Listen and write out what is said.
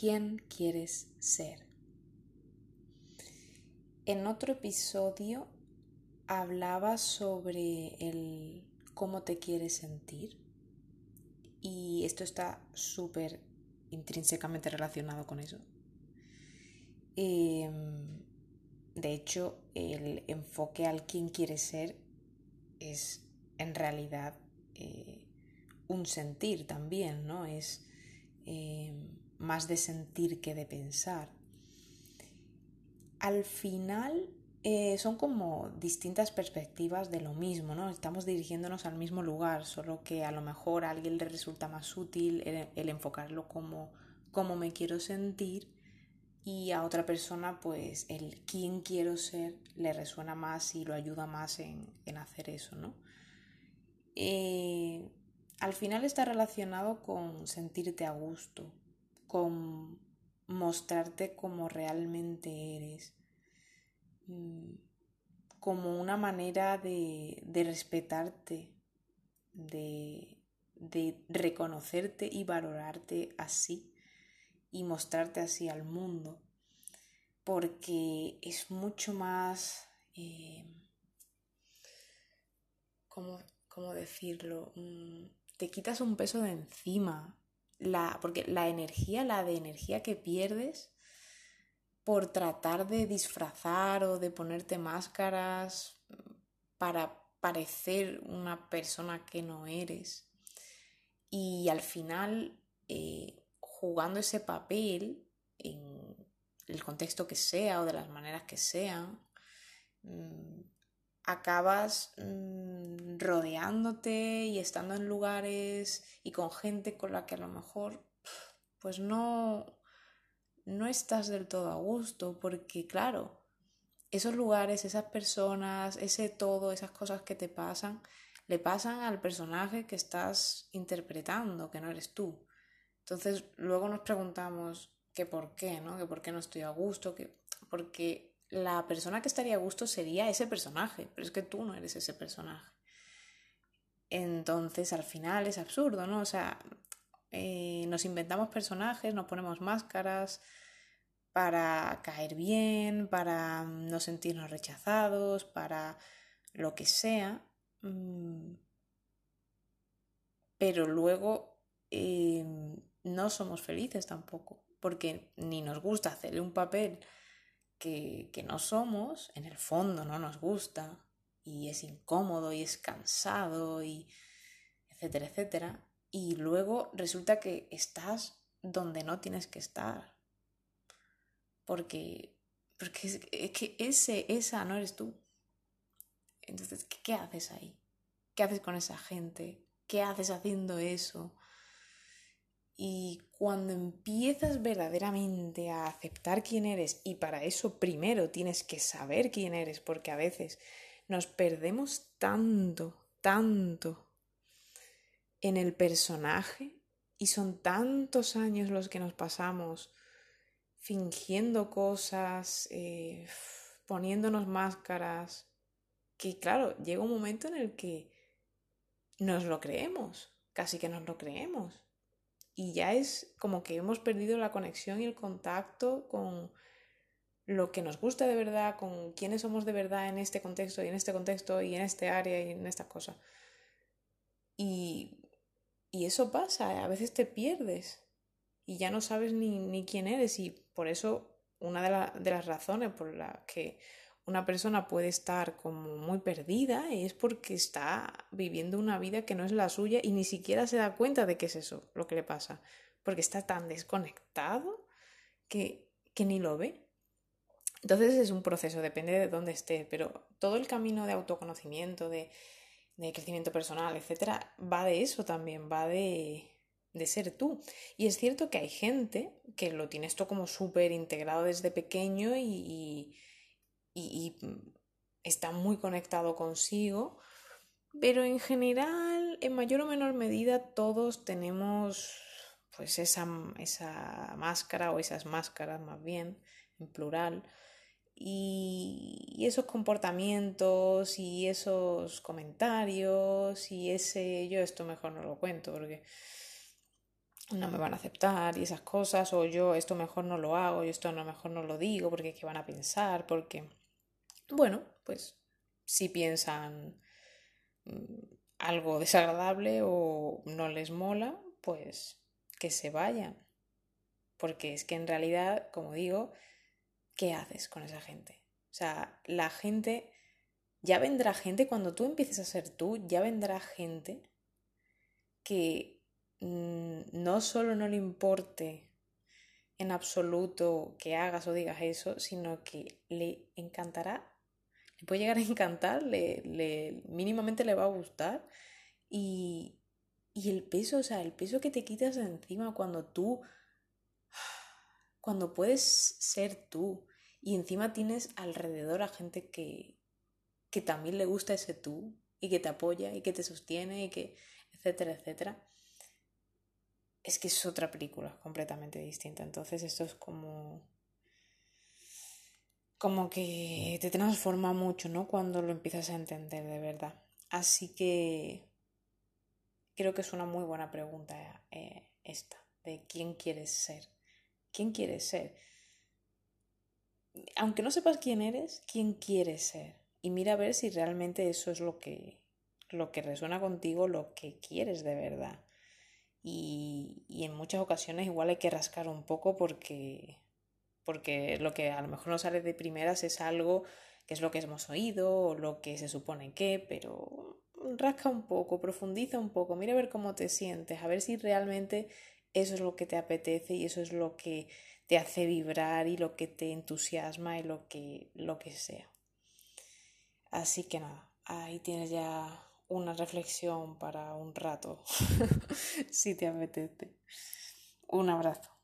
quién quieres ser. En otro episodio hablaba sobre el cómo te quieres sentir y esto está súper intrínsecamente relacionado con eso. Em, de hecho, el enfoque al quién quieres ser es en realidad eh, un sentir también, ¿no? Es em, más de sentir que de pensar. Al final eh, son como distintas perspectivas de lo mismo, ¿no? Estamos dirigiéndonos al mismo lugar, solo que a lo mejor a alguien le resulta más útil el, enfocarlo como cómo me quiero sentir y a otra persona pues el quién quiero ser le resuena más y lo ayuda más en, hacer eso, ¿no? Eh, al final está relacionado con sentirte a gusto, con mostrarte como realmente eres, mm, como una manera de, respetarte, de, de reconocerte y valorarte así y mostrarte así al mundo, porque es mucho más, eh, ¿cómo, decirlo? Mm, te quitas un peso de encima, la, porque la energía, la de energía que pierdes por tratar de disfrazar o de ponerte máscaras para parecer una persona que no eres. Y al final eh, jugando ese papel en el contexto que sea o de las maneras que sean, mm, acabas mm, rodeándote y estando en lugares y con gente con la que a lo mejor pues no no estás del todo a gusto porque claro esos lugares esas personas ese todo esas cosas que te pasan le pasan al personaje que estás interpretando que no eres tú entonces luego nos preguntamos que por qué, ¿no? Que por qué no estoy a gusto, que porque la persona que estaría a gusto sería ese personaje, pero es que tú no eres ese personaje. Entonces al final es absurdo, ¿no? O sea, eh, nos inventamos personajes, nos ponemos máscaras para caer bien, para no sentirnos rechazados, para lo que sea. Mm, pero luego em, no somos felices tampoco, porque ni nos gusta hacerle un papel que, no somos, en el fondo no nos gusta, y es incómodo y es cansado y etcétera, etcétera. Y luego resulta que estás donde no tienes que estar. Porque, porque es, que ese, esa no eres tú. Entonces, ¿qué haces ahí? ¿Qué haces con esa gente? ¿Qué haces haciendo eso? Y cuando empiezas verdaderamente a aceptar quién eres, y para eso primero tienes que saber quién eres, porque a veces nos perdemos tanto, tanto en el personaje, y son tantos años los que nos pasamos fingiendo cosas, eh, poniéndonos máscaras, que claro, llega un momento en el que nos lo creemos, casi que nos lo creemos y ya es como que hemos perdido la conexión y el contacto con lo que nos gusta de verdad, con quiénes somos de verdad en este contexto y en este contexto y en este área y en esta cosa. Y, y eso pasa, a veces te pierdes y ya no sabes ni, ni quién eres y por eso una de, de las razones por las que una persona puede estar como muy perdida es porque está viviendo una vida que no es la suya y ni siquiera se da cuenta de qué es eso lo que le pasa, porque está tan desconectado que, que ni lo ve. Entonces es un proceso, depende de dónde esté, pero todo el camino de autoconocimiento, de, de crecimiento personal, etcétera, va de eso también, va de, de ser tú. Y es cierto que hay gente que lo tiene esto como súper integrado desde pequeño y, está muy conectado consigo, pero en general, en mayor o menor medida, todos tenemos pues esa, esa máscara o esas máscaras más bien, en plural, y, esos comportamientos y esos comentarios y ese yo esto mejor no lo cuento porque no me van a aceptar y esas cosas, o yo esto mejor no lo hago, y esto lo mejor no lo digo porque qué van a pensar, porque, bueno, pues si piensan mm, algo desagradable o no les mola, pues que se vayan. Porque es que en realidad, como digo, ¿qué haces con esa gente? O sea, la gente, ya vendrá gente, cuando tú empieces a ser tú, ya vendrá gente que mm, no solo no le importe en absoluto que hagas o digas eso, sino que le encantará, le puede llegar a encantar, le, mínimamente le va a gustar y, y el peso, o sea, el peso que te quitas de encima cuando tú, cuando puedes ser tú y encima tienes alrededor a gente que, que también le gusta ese tú y que te apoya y que te sostiene y que, etcétera, etcétera. Es que es otra película completamente distinta. Entonces esto es como como que te transforma mucho, ¿no? Cuando lo empiezas a entender de verdad. Así que creo que es una muy buena pregunta eh, esta, de quién quieres ser. ¿Quién quieres ser? Aunque no sepas quién eres, ¿quién quieres ser? Y mira a ver si realmente eso es lo que, lo que resuena contigo, lo que quieres de verdad. Y, y en muchas ocasiones igual hay que rascar un poco porque, porque lo que a lo mejor no sale de primeras es algo que es lo que hemos oído o lo que se supone que, pero rasca un poco, profundiza un poco, mira a ver cómo te sientes, a ver si realmente eso es lo que te apetece y eso es lo que te hace vibrar y lo que te entusiasma y lo que, lo que sea. Así que nada, ahí tienes ya una reflexión para un rato, si te apetece. Un abrazo.